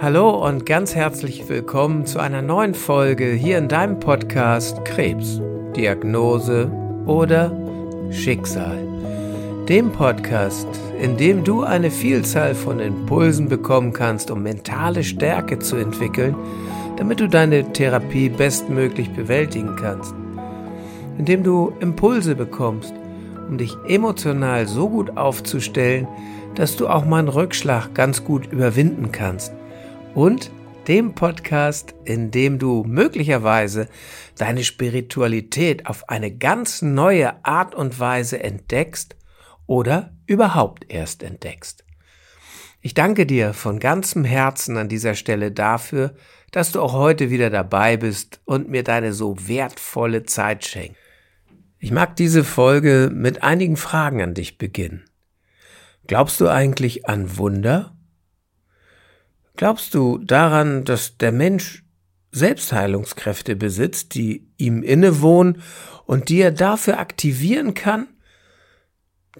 Hallo und ganz herzlich willkommen zu einer neuen Folge hier in deinem Podcast Krebs, Diagnose oder Schicksal. Dem Podcast, in dem du eine Vielzahl von Impulsen bekommen kannst, um mentale Stärke zu entwickeln, damit du deine Therapie bestmöglich bewältigen kannst. Indem du Impulse bekommst, um dich emotional so gut aufzustellen, dass du auch mal einen Rückschlag ganz gut überwinden kannst und dem Podcast, in dem du möglicherweise deine Spiritualität auf eine ganz neue Art und Weise entdeckst oder überhaupt erst entdeckst. Ich danke dir von ganzem Herzen an dieser Stelle dafür, dass du auch heute wieder dabei bist und mir deine so wertvolle Zeit schenkst. Ich mag diese Folge mit einigen Fragen an dich beginnen. Glaubst du eigentlich an Wunder? Glaubst du daran, dass der Mensch Selbstheilungskräfte besitzt, die ihm innewohnen und die er dafür aktivieren kann,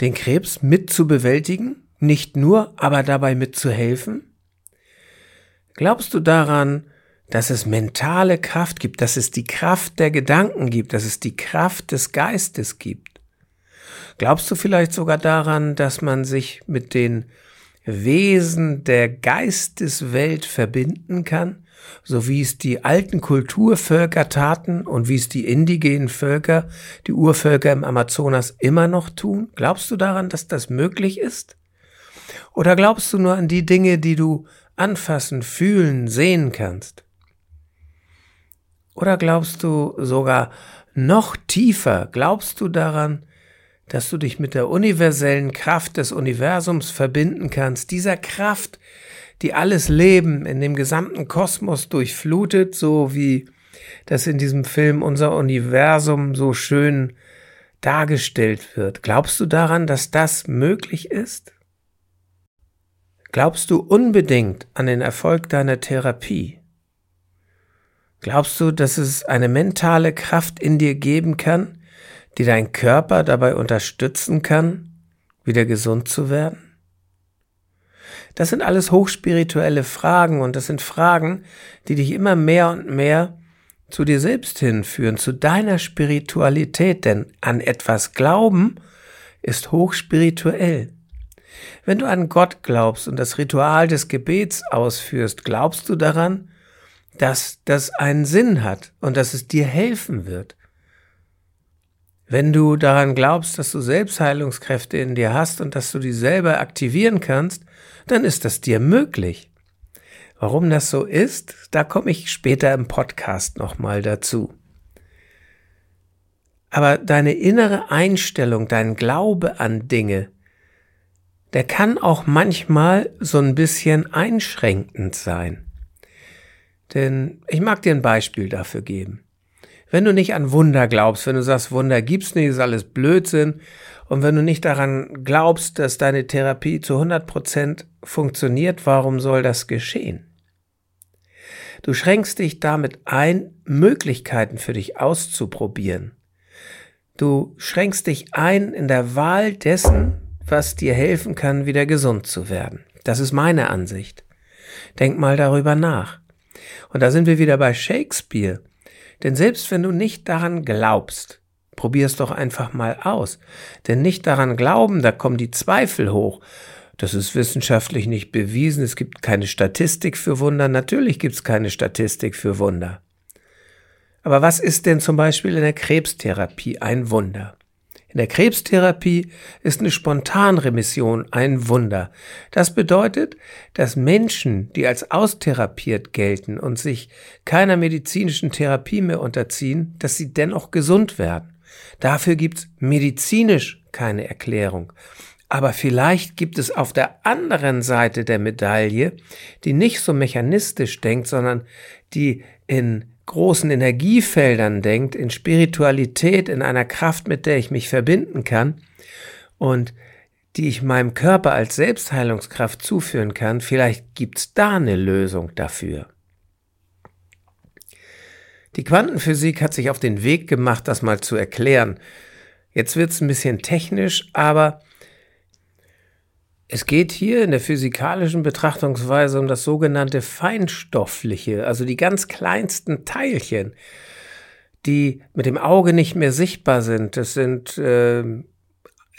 den Krebs mit zu bewältigen, nicht nur, aber dabei mitzuhelfen? Glaubst du daran, dass es mentale Kraft gibt, dass es die Kraft der Gedanken gibt, dass es die Kraft des Geistes gibt? Glaubst du vielleicht sogar daran, dass man sich mit den Wesen der Geisteswelt verbinden kann, so wie es die alten Kulturvölker taten und wie es die indigenen Völker, die Urvölker im Amazonas immer noch tun? Glaubst du daran, dass das möglich ist? Oder glaubst du nur an die Dinge, die du anfassen, fühlen, sehen kannst? Oder glaubst du sogar noch tiefer, glaubst du daran, dass du dich mit der universellen Kraft des Universums verbinden kannst, dieser Kraft, die alles Leben in dem gesamten Kosmos durchflutet, so wie das in diesem Film unser Universum so schön dargestellt wird. Glaubst du daran, dass das möglich ist? Glaubst du unbedingt an den Erfolg deiner Therapie? Glaubst du, dass es eine mentale Kraft in dir geben kann, die dein Körper dabei unterstützen kann, wieder gesund zu werden? Das sind alles hochspirituelle Fragen und das sind Fragen, die dich immer mehr und mehr zu dir selbst hinführen, zu deiner Spiritualität, denn an etwas glauben ist hochspirituell. Wenn du an Gott glaubst und das Ritual des Gebets ausführst, glaubst du daran, dass das einen Sinn hat und dass es dir helfen wird. Wenn du daran glaubst, dass du Selbstheilungskräfte in dir hast und dass du die selber aktivieren kannst, dann ist das dir möglich. Warum das so ist, da komme ich später im Podcast nochmal dazu. Aber deine innere Einstellung, dein Glaube an Dinge, der kann auch manchmal so ein bisschen einschränkend sein. Denn ich mag dir ein Beispiel dafür geben. Wenn du nicht an Wunder glaubst, wenn du sagst, Wunder gibt's nicht, ist alles Blödsinn, und wenn du nicht daran glaubst, dass deine Therapie zu 100 Prozent funktioniert, warum soll das geschehen? Du schränkst dich damit ein, Möglichkeiten für dich auszuprobieren. Du schränkst dich ein in der Wahl dessen, was dir helfen kann, wieder gesund zu werden. Das ist meine Ansicht. Denk mal darüber nach. Und da sind wir wieder bei Shakespeare. Denn selbst wenn du nicht daran glaubst, probier es doch einfach mal aus. Denn nicht daran glauben, da kommen die Zweifel hoch. Das ist wissenschaftlich nicht bewiesen. Es gibt keine Statistik für Wunder. Natürlich gibt es keine Statistik für Wunder. Aber was ist denn zum Beispiel in der Krebstherapie ein Wunder? In der Krebstherapie ist eine Spontanremission ein Wunder. Das bedeutet, dass Menschen, die als austherapiert gelten und sich keiner medizinischen Therapie mehr unterziehen, dass sie dennoch gesund werden. Dafür gibt's medizinisch keine Erklärung. Aber vielleicht gibt es auf der anderen Seite der Medaille, die nicht so mechanistisch denkt, sondern die in großen Energiefeldern denkt, in Spiritualität, in einer Kraft, mit der ich mich verbinden kann und die ich meinem Körper als Selbstheilungskraft zuführen kann, vielleicht gibt's da eine Lösung dafür. Die Quantenphysik hat sich auf den Weg gemacht, das mal zu erklären. Jetzt wird's ein bisschen technisch, aber Es geht hier in der physikalischen Betrachtungsweise um das sogenannte Feinstoffliche, also die ganz kleinsten Teilchen, die mit dem Auge nicht mehr sichtbar sind. Das sind äh,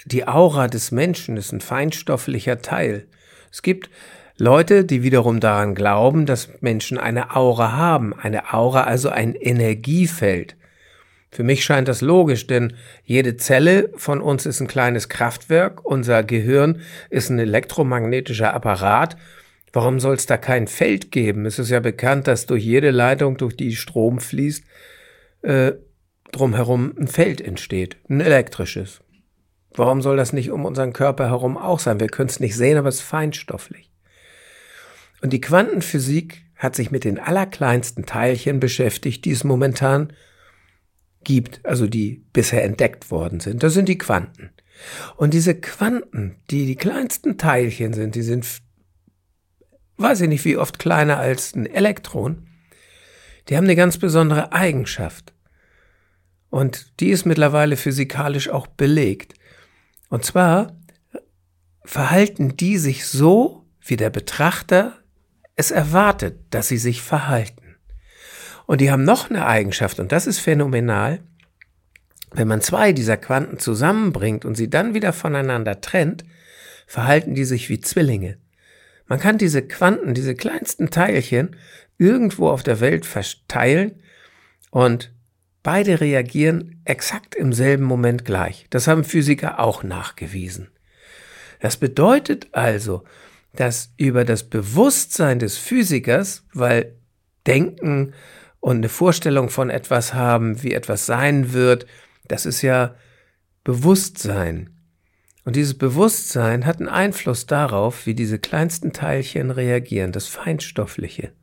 die Aura des Menschen, das ist ein feinstofflicher Teil. Es gibt Leute, die wiederum daran glauben, dass Menschen eine Aura haben, eine Aura also ein Energiefeld. Für mich scheint das logisch, denn jede Zelle von uns ist ein kleines Kraftwerk, unser Gehirn ist ein elektromagnetischer Apparat. Warum soll es da kein Feld geben? Es ist ja bekannt, dass durch jede Leitung, durch die Strom fließt, äh, drumherum ein Feld entsteht, ein elektrisches. Warum soll das nicht um unseren Körper herum auch sein? Wir können es nicht sehen, aber es ist feinstofflich. Und die Quantenphysik hat sich mit den allerkleinsten Teilchen beschäftigt, die es momentan gibt, also die bisher entdeckt worden sind. Das sind die Quanten. Und diese Quanten, die die kleinsten Teilchen sind, die sind, weiß ich nicht, wie oft kleiner als ein Elektron, die haben eine ganz besondere Eigenschaft. Und die ist mittlerweile physikalisch auch belegt. Und zwar verhalten die sich so, wie der Betrachter es erwartet, dass sie sich verhalten. Und die haben noch eine Eigenschaft, und das ist phänomenal. Wenn man zwei dieser Quanten zusammenbringt und sie dann wieder voneinander trennt, verhalten die sich wie Zwillinge. Man kann diese Quanten, diese kleinsten Teilchen, irgendwo auf der Welt verteilen und beide reagieren exakt im selben Moment gleich. Das haben Physiker auch nachgewiesen. Das bedeutet also, dass über das Bewusstsein des Physikers, weil Denken und eine Vorstellung von etwas haben, wie etwas sein wird, das ist ja Bewusstsein. Und dieses Bewusstsein hat einen Einfluss darauf, wie diese kleinsten Teilchen reagieren, das Feinstoffliche.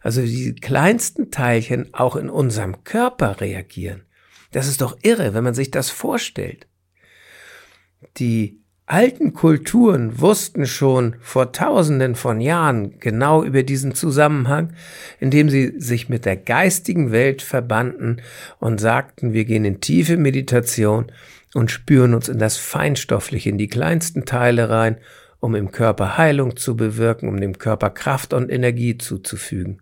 Also die kleinsten Teilchen auch in unserem Körper reagieren. Das ist doch irre, wenn man sich das vorstellt. Die alten Kulturen wussten schon vor tausenden von Jahren genau über diesen Zusammenhang, indem sie sich mit der geistigen Welt verbanden und sagten, wir gehen in tiefe Meditation und spüren uns in das Feinstoffliche, in die kleinsten Teile rein, um im Körper Heilung zu bewirken, um dem Körper Kraft und Energie zuzufügen.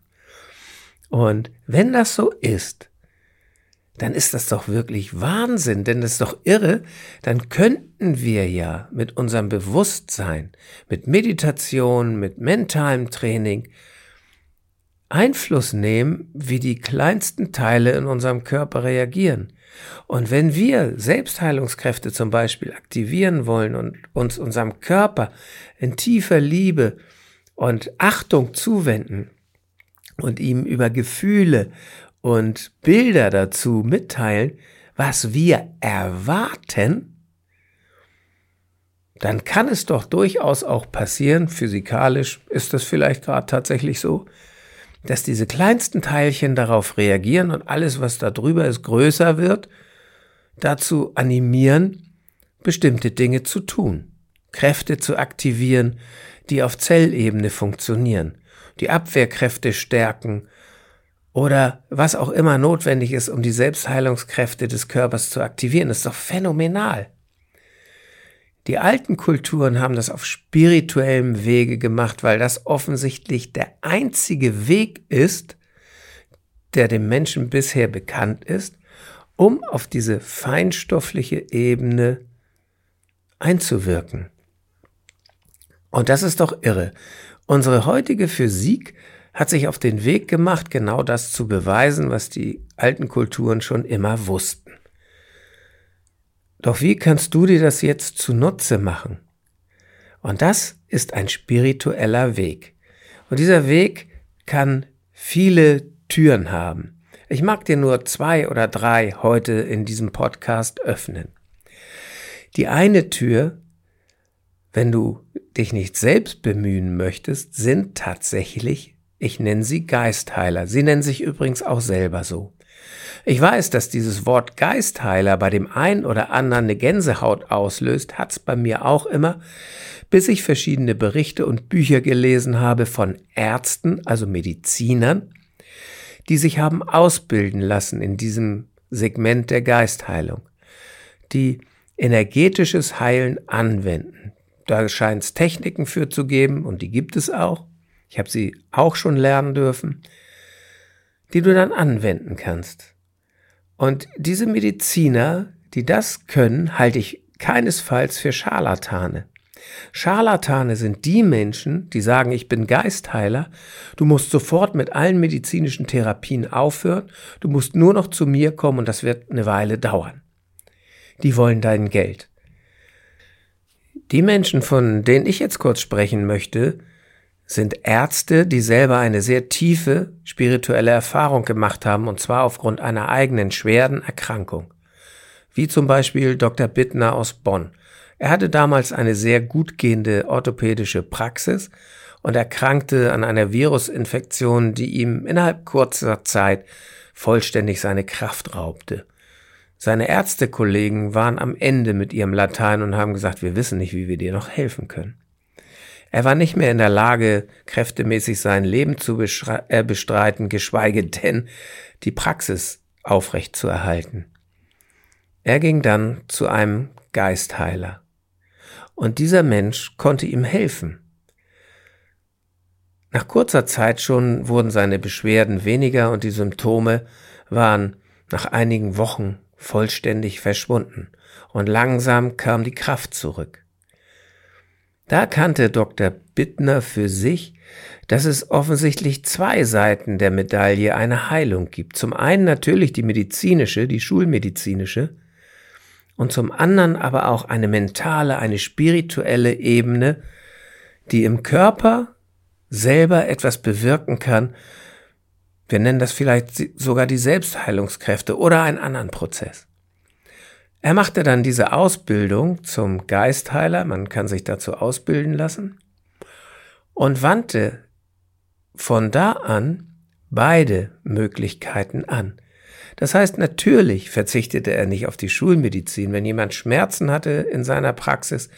Und wenn das so ist, dann ist das doch wirklich Wahnsinn, denn das ist doch irre, dann könnten wir ja mit unserem Bewusstsein, mit Meditation, mit mentalem Training Einfluss nehmen, wie die kleinsten Teile in unserem Körper reagieren. Und wenn wir Selbstheilungskräfte zum Beispiel aktivieren wollen und uns unserem Körper in tiefer Liebe und Achtung zuwenden und ihm über Gefühle und Bilder dazu mitteilen, was wir erwarten, dann kann es doch durchaus auch passieren, physikalisch ist das vielleicht gerade tatsächlich so, dass diese kleinsten Teilchen darauf reagieren und alles, was da drüber ist, größer wird, dazu animieren, bestimmte Dinge zu tun, Kräfte zu aktivieren, die auf Zellebene funktionieren, die Abwehrkräfte stärken, oder was auch immer notwendig ist, um die Selbstheilungskräfte des Körpers zu aktivieren. Das ist doch phänomenal. Die alten Kulturen haben das auf spirituellem Wege gemacht, weil das offensichtlich der einzige Weg ist, der dem Menschen bisher bekannt ist, um auf diese feinstoffliche Ebene einzuwirken. Und das ist doch irre. Unsere heutige Physik hat sich auf den Weg gemacht, genau das zu beweisen, was die alten Kulturen schon immer wussten. Doch wie kannst du dir das jetzt zunutze machen? Und das ist ein spiritueller Weg. Und dieser Weg kann viele Türen haben. Ich mag dir nur zwei oder drei heute in diesem Podcast öffnen. Die eine Tür, wenn du dich nicht selbst bemühen möchtest, sind tatsächlich ich nenne sie Geistheiler. Sie nennen sich übrigens auch selber so. Ich weiß, dass dieses Wort Geistheiler bei dem einen oder anderen eine Gänsehaut auslöst, hat's bei mir auch immer, bis ich verschiedene Berichte und Bücher gelesen habe von Ärzten, also Medizinern, die sich haben ausbilden lassen in diesem Segment der Geistheilung, die energetisches Heilen anwenden. Da scheint es Techniken für zu geben und die gibt es auch. Ich habe sie auch schon lernen dürfen, die du dann anwenden kannst. Und diese Mediziner, die das können, halte ich keinesfalls für Scharlatane. Scharlatane sind die Menschen, die sagen, ich bin Geistheiler, du musst sofort mit allen medizinischen Therapien aufhören, du musst nur noch zu mir kommen und das wird eine Weile dauern. Die wollen dein Geld. Die Menschen, von denen ich jetzt kurz sprechen möchte, sind Ärzte, die selber eine sehr tiefe spirituelle Erfahrung gemacht haben, und zwar aufgrund einer eigenen schweren Erkrankung. Wie zum Beispiel Dr. Bittner aus Bonn. Er hatte damals eine sehr gut gehende orthopädische Praxis und erkrankte an einer Virusinfektion, die ihm innerhalb kurzer Zeit vollständig seine Kraft raubte. Seine Ärztekollegen waren am Ende mit ihrem Latein und haben gesagt, wir wissen nicht, wie wir dir noch helfen können. Er war nicht mehr in der Lage, kräftemäßig sein Leben zu äh, bestreiten, geschweige denn die Praxis aufrecht zu erhalten. Er ging dann zu einem Geistheiler. Und dieser Mensch konnte ihm helfen. Nach kurzer Zeit schon wurden seine Beschwerden weniger und die Symptome waren nach einigen Wochen vollständig verschwunden und langsam kam die Kraft zurück. Da erkannte Dr. Bittner für sich, dass es offensichtlich zwei Seiten der Medaille eine Heilung gibt. Zum einen natürlich die medizinische, die schulmedizinische, und zum anderen aber auch eine mentale, eine spirituelle Ebene, die im Körper selber etwas bewirken kann. Wir nennen das vielleicht sogar die Selbstheilungskräfte oder einen anderen Prozess. Er machte dann diese Ausbildung zum Geistheiler, man kann sich dazu ausbilden lassen, und wandte von da an beide Möglichkeiten an. Das heißt, natürlich verzichtete er nicht auf die Schulmedizin. Wenn jemand Schmerzen hatte in seiner Praxis,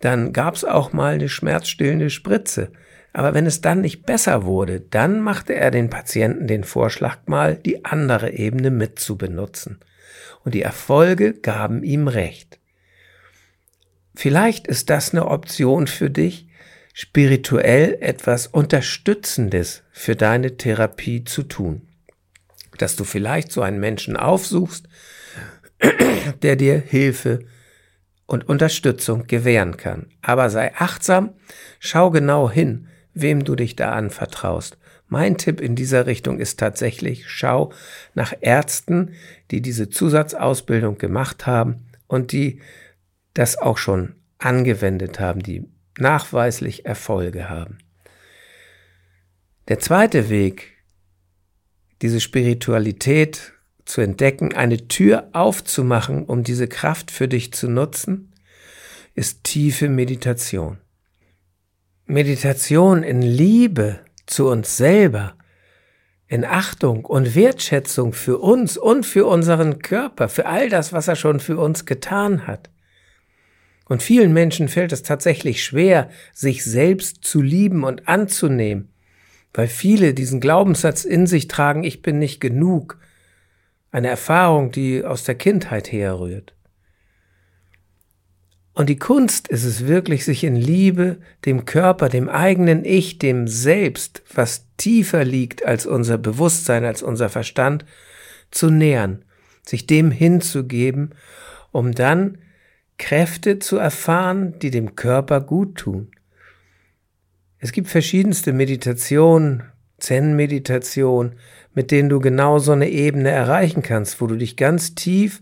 dann gab es auch mal eine schmerzstillende Spritze. Aber wenn es dann nicht besser wurde, dann machte er den Patienten den Vorschlag mal, die andere Ebene mit zu benutzen und die Erfolge gaben ihm recht. Vielleicht ist das eine Option für dich, spirituell etwas Unterstützendes für deine Therapie zu tun. Dass du vielleicht so einen Menschen aufsuchst, der dir Hilfe und Unterstützung gewähren kann. Aber sei achtsam, schau genau hin, wem du dich da anvertraust. Mein Tipp in dieser Richtung ist tatsächlich, schau nach Ärzten, die diese Zusatzausbildung gemacht haben und die das auch schon angewendet haben, die nachweislich Erfolge haben. Der zweite Weg, diese Spiritualität zu entdecken, eine Tür aufzumachen, um diese Kraft für dich zu nutzen, ist tiefe Meditation. Meditation in Liebe zu uns selber, in Achtung und Wertschätzung für uns und für unseren Körper, für all das, was er schon für uns getan hat. Und vielen Menschen fällt es tatsächlich schwer, sich selbst zu lieben und anzunehmen, weil viele diesen Glaubenssatz in sich tragen, ich bin nicht genug, eine Erfahrung, die aus der Kindheit herrührt. Und die Kunst ist es wirklich, sich in Liebe dem Körper, dem eigenen Ich, dem Selbst, was tiefer liegt als unser Bewusstsein, als unser Verstand, zu nähern, sich dem hinzugeben, um dann Kräfte zu erfahren, die dem Körper gut tun. Es gibt verschiedenste Meditationen, Zen-Meditation, mit denen du genau so eine Ebene erreichen kannst, wo du dich ganz tief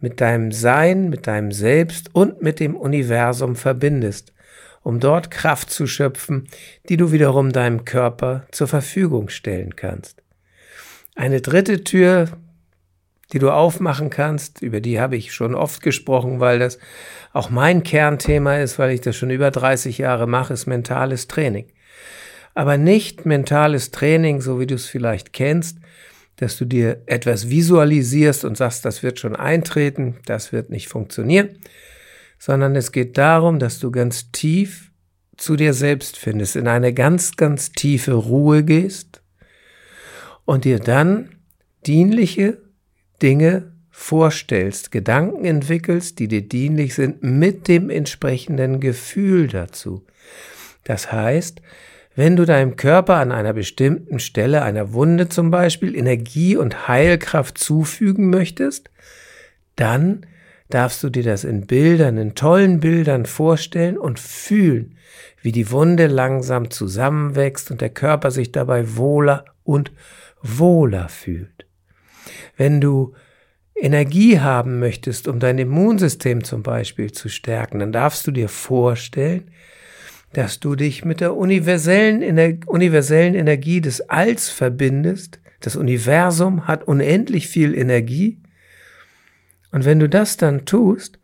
mit deinem Sein, mit deinem Selbst und mit dem Universum verbindest, um dort Kraft zu schöpfen, die du wiederum deinem Körper zur Verfügung stellen kannst. Eine dritte Tür, die du aufmachen kannst, über die habe ich schon oft gesprochen, weil das auch mein Kernthema ist, weil ich das schon über 30 Jahre mache, ist mentales Training. Aber nicht mentales Training, so wie du es vielleicht kennst, dass du dir etwas visualisierst und sagst, das wird schon eintreten, das wird nicht funktionieren, sondern es geht darum, dass du ganz tief zu dir selbst findest, in eine ganz, ganz tiefe Ruhe gehst und dir dann dienliche Dinge vorstellst, Gedanken entwickelst, die dir dienlich sind, mit dem entsprechenden Gefühl dazu. Das heißt, wenn du deinem Körper an einer bestimmten Stelle einer Wunde zum Beispiel Energie und Heilkraft zufügen möchtest, dann darfst du dir das in Bildern, in tollen Bildern vorstellen und fühlen, wie die Wunde langsam zusammenwächst und der Körper sich dabei wohler und wohler fühlt. Wenn du Energie haben möchtest, um dein Immunsystem zum Beispiel zu stärken, dann darfst du dir vorstellen, dass du dich mit der universellen, Ener universellen Energie des Alls verbindest. Das Universum hat unendlich viel Energie. Und wenn du das dann tust,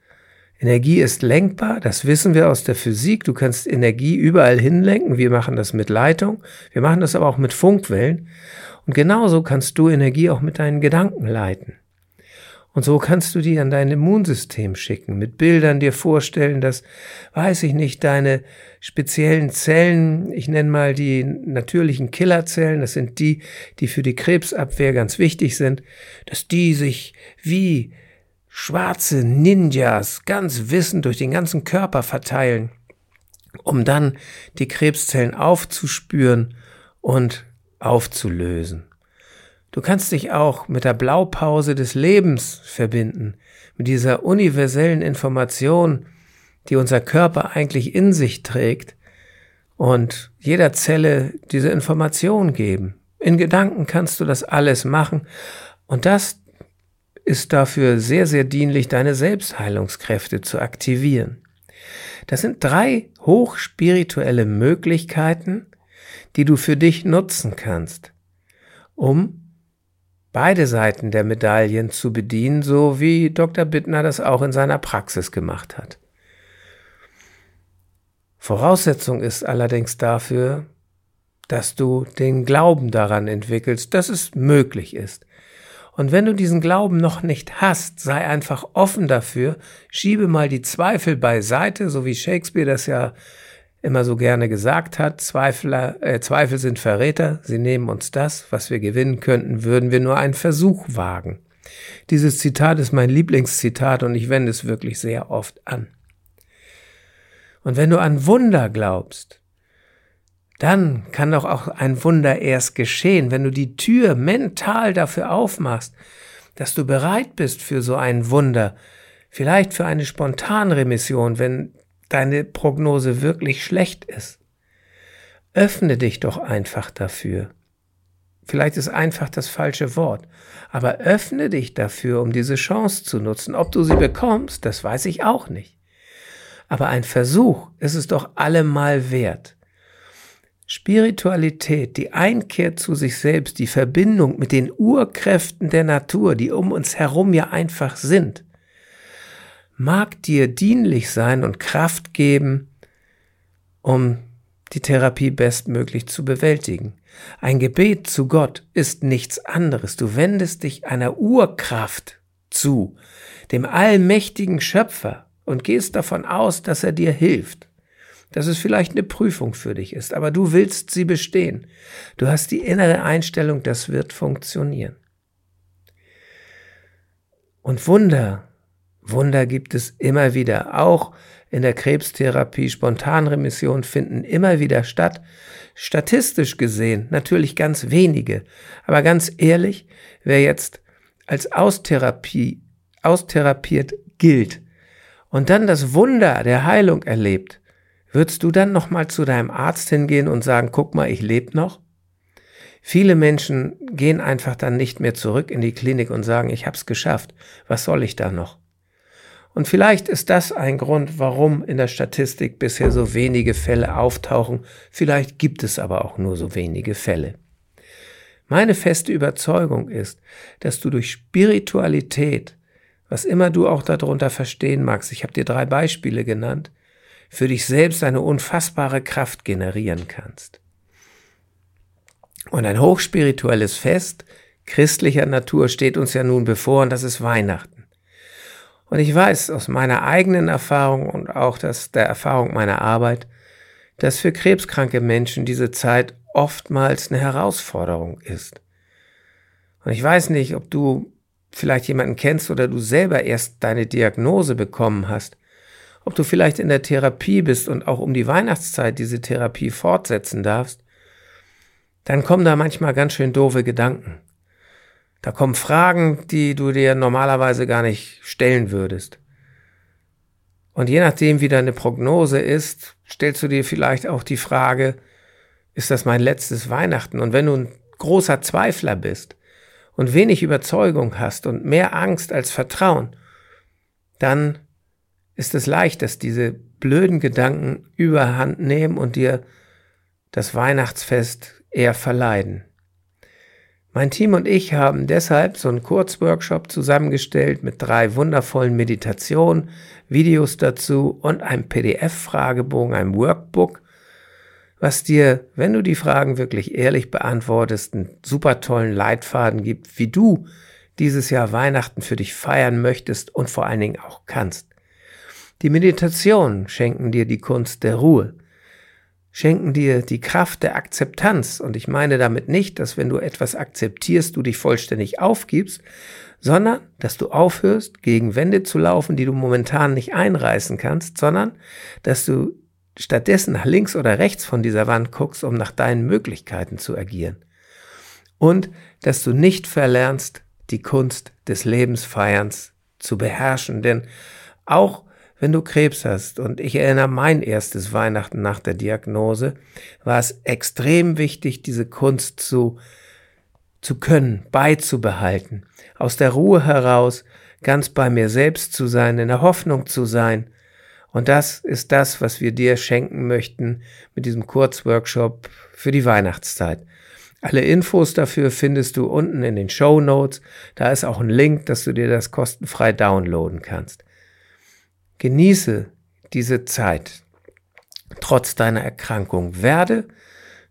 Energie ist lenkbar, das wissen wir aus der Physik. Du kannst Energie überall hinlenken. Wir machen das mit Leitung. Wir machen das aber auch mit Funkwellen. Und genauso kannst du Energie auch mit deinen Gedanken leiten. Und so kannst du die an dein Immunsystem schicken, mit Bildern dir vorstellen, dass, weiß ich nicht, deine speziellen Zellen, ich nenne mal die natürlichen Killerzellen, das sind die, die für die Krebsabwehr ganz wichtig sind, dass die sich wie schwarze Ninjas ganz wissend durch den ganzen Körper verteilen, um dann die Krebszellen aufzuspüren und aufzulösen. Du kannst dich auch mit der Blaupause des Lebens verbinden, mit dieser universellen Information, die unser Körper eigentlich in sich trägt und jeder Zelle diese Information geben. In Gedanken kannst du das alles machen und das ist dafür sehr, sehr dienlich, deine Selbstheilungskräfte zu aktivieren. Das sind drei hochspirituelle Möglichkeiten, die du für dich nutzen kannst, um beide Seiten der Medaillen zu bedienen, so wie Dr. Bittner das auch in seiner Praxis gemacht hat. Voraussetzung ist allerdings dafür, dass du den Glauben daran entwickelst, dass es möglich ist. Und wenn du diesen Glauben noch nicht hast, sei einfach offen dafür, schiebe mal die Zweifel beiseite, so wie Shakespeare das ja immer so gerne gesagt hat, Zweifler, äh, Zweifel sind Verräter, sie nehmen uns das, was wir gewinnen könnten, würden wir nur einen Versuch wagen. Dieses Zitat ist mein Lieblingszitat und ich wende es wirklich sehr oft an. Und wenn du an Wunder glaubst, dann kann doch auch ein Wunder erst geschehen, wenn du die Tür mental dafür aufmachst, dass du bereit bist für so ein Wunder, vielleicht für eine Spontanremission, wenn deine Prognose wirklich schlecht ist. Öffne dich doch einfach dafür. Vielleicht ist einfach das falsche Wort, aber öffne dich dafür, um diese Chance zu nutzen. Ob du sie bekommst, das weiß ich auch nicht. Aber ein Versuch ist es doch allemal wert. Spiritualität, die Einkehr zu sich selbst, die Verbindung mit den Urkräften der Natur, die um uns herum ja einfach sind, mag dir dienlich sein und Kraft geben, um die Therapie bestmöglich zu bewältigen. Ein Gebet zu Gott ist nichts anderes. Du wendest dich einer Urkraft zu, dem allmächtigen Schöpfer, und gehst davon aus, dass er dir hilft. Dass es vielleicht eine Prüfung für dich ist, aber du willst sie bestehen. Du hast die innere Einstellung, das wird funktionieren. Und Wunder Wunder gibt es immer wieder. Auch in der Krebstherapie Spontanremissionen finden immer wieder statt. Statistisch gesehen natürlich ganz wenige. Aber ganz ehrlich, wer jetzt als Austherapie, austherapiert gilt und dann das Wunder der Heilung erlebt, würdest du dann nochmal zu deinem Arzt hingehen und sagen, guck mal, ich lebe noch? Viele Menschen gehen einfach dann nicht mehr zurück in die Klinik und sagen, ich hab's geschafft. Was soll ich da noch? Und vielleicht ist das ein Grund, warum in der Statistik bisher so wenige Fälle auftauchen. Vielleicht gibt es aber auch nur so wenige Fälle. Meine feste Überzeugung ist, dass du durch Spiritualität, was immer du auch darunter verstehen magst, ich habe dir drei Beispiele genannt, für dich selbst eine unfassbare Kraft generieren kannst. Und ein hochspirituelles Fest christlicher Natur steht uns ja nun bevor und das ist Weihnachten. Und ich weiß aus meiner eigenen Erfahrung und auch das, der Erfahrung meiner Arbeit, dass für krebskranke Menschen diese Zeit oftmals eine Herausforderung ist. Und ich weiß nicht, ob du vielleicht jemanden kennst oder du selber erst deine Diagnose bekommen hast, ob du vielleicht in der Therapie bist und auch um die Weihnachtszeit diese Therapie fortsetzen darfst, dann kommen da manchmal ganz schön doofe Gedanken. Da kommen Fragen, die du dir normalerweise gar nicht stellen würdest. Und je nachdem, wie deine Prognose ist, stellst du dir vielleicht auch die Frage, ist das mein letztes Weihnachten? Und wenn du ein großer Zweifler bist und wenig Überzeugung hast und mehr Angst als Vertrauen, dann ist es leicht, dass diese blöden Gedanken überhand nehmen und dir das Weihnachtsfest eher verleiden. Mein Team und ich haben deshalb so einen Kurzworkshop zusammengestellt mit drei wundervollen Meditationen, Videos dazu und einem PDF-Fragebogen, einem Workbook, was dir, wenn du die Fragen wirklich ehrlich beantwortest, einen super tollen Leitfaden gibt, wie du dieses Jahr Weihnachten für dich feiern möchtest und vor allen Dingen auch kannst. Die Meditationen schenken dir die Kunst der Ruhe schenken dir die Kraft der Akzeptanz. Und ich meine damit nicht, dass wenn du etwas akzeptierst, du dich vollständig aufgibst, sondern dass du aufhörst, gegen Wände zu laufen, die du momentan nicht einreißen kannst, sondern dass du stattdessen nach links oder rechts von dieser Wand guckst, um nach deinen Möglichkeiten zu agieren. Und dass du nicht verlernst, die Kunst des Lebensfeierns zu beherrschen. Denn auch wenn du Krebs hast, und ich erinnere mein erstes Weihnachten nach der Diagnose, war es extrem wichtig, diese Kunst zu, zu können, beizubehalten, aus der Ruhe heraus ganz bei mir selbst zu sein, in der Hoffnung zu sein. Und das ist das, was wir dir schenken möchten mit diesem Kurzworkshop für die Weihnachtszeit. Alle Infos dafür findest du unten in den Show Notes. Da ist auch ein Link, dass du dir das kostenfrei downloaden kannst. Genieße diese Zeit trotz deiner Erkrankung. Werde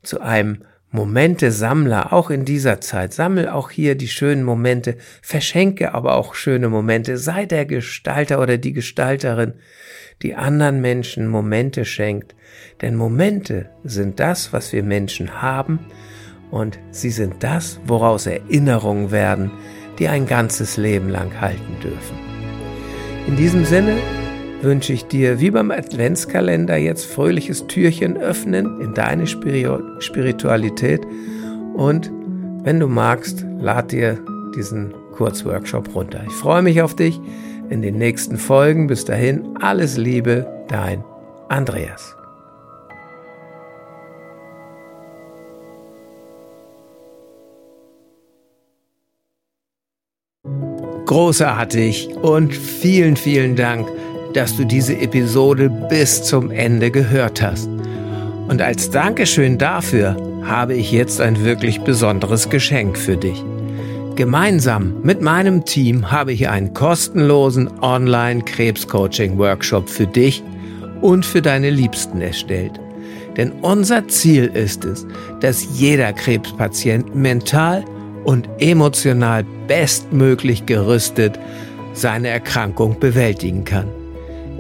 zu einem Momente-Sammler, auch in dieser Zeit. Sammel auch hier die schönen Momente, verschenke aber auch schöne Momente. Sei der Gestalter oder die Gestalterin, die anderen Menschen Momente schenkt. Denn Momente sind das, was wir Menschen haben und sie sind das, woraus Erinnerungen werden, die ein ganzes Leben lang halten dürfen. In diesem Sinne wünsche ich dir wie beim Adventskalender jetzt fröhliches Türchen öffnen in deine Spiritualität und wenn du magst, lad dir diesen Kurzworkshop runter. Ich freue mich auf dich in den nächsten Folgen. Bis dahin, alles Liebe, dein Andreas. Großartig und vielen, vielen Dank dass du diese Episode bis zum Ende gehört hast. Und als Dankeschön dafür habe ich jetzt ein wirklich besonderes Geschenk für dich. Gemeinsam mit meinem Team habe ich einen kostenlosen Online-Krebscoaching-Workshop für dich und für deine Liebsten erstellt. Denn unser Ziel ist es, dass jeder Krebspatient mental und emotional bestmöglich gerüstet seine Erkrankung bewältigen kann.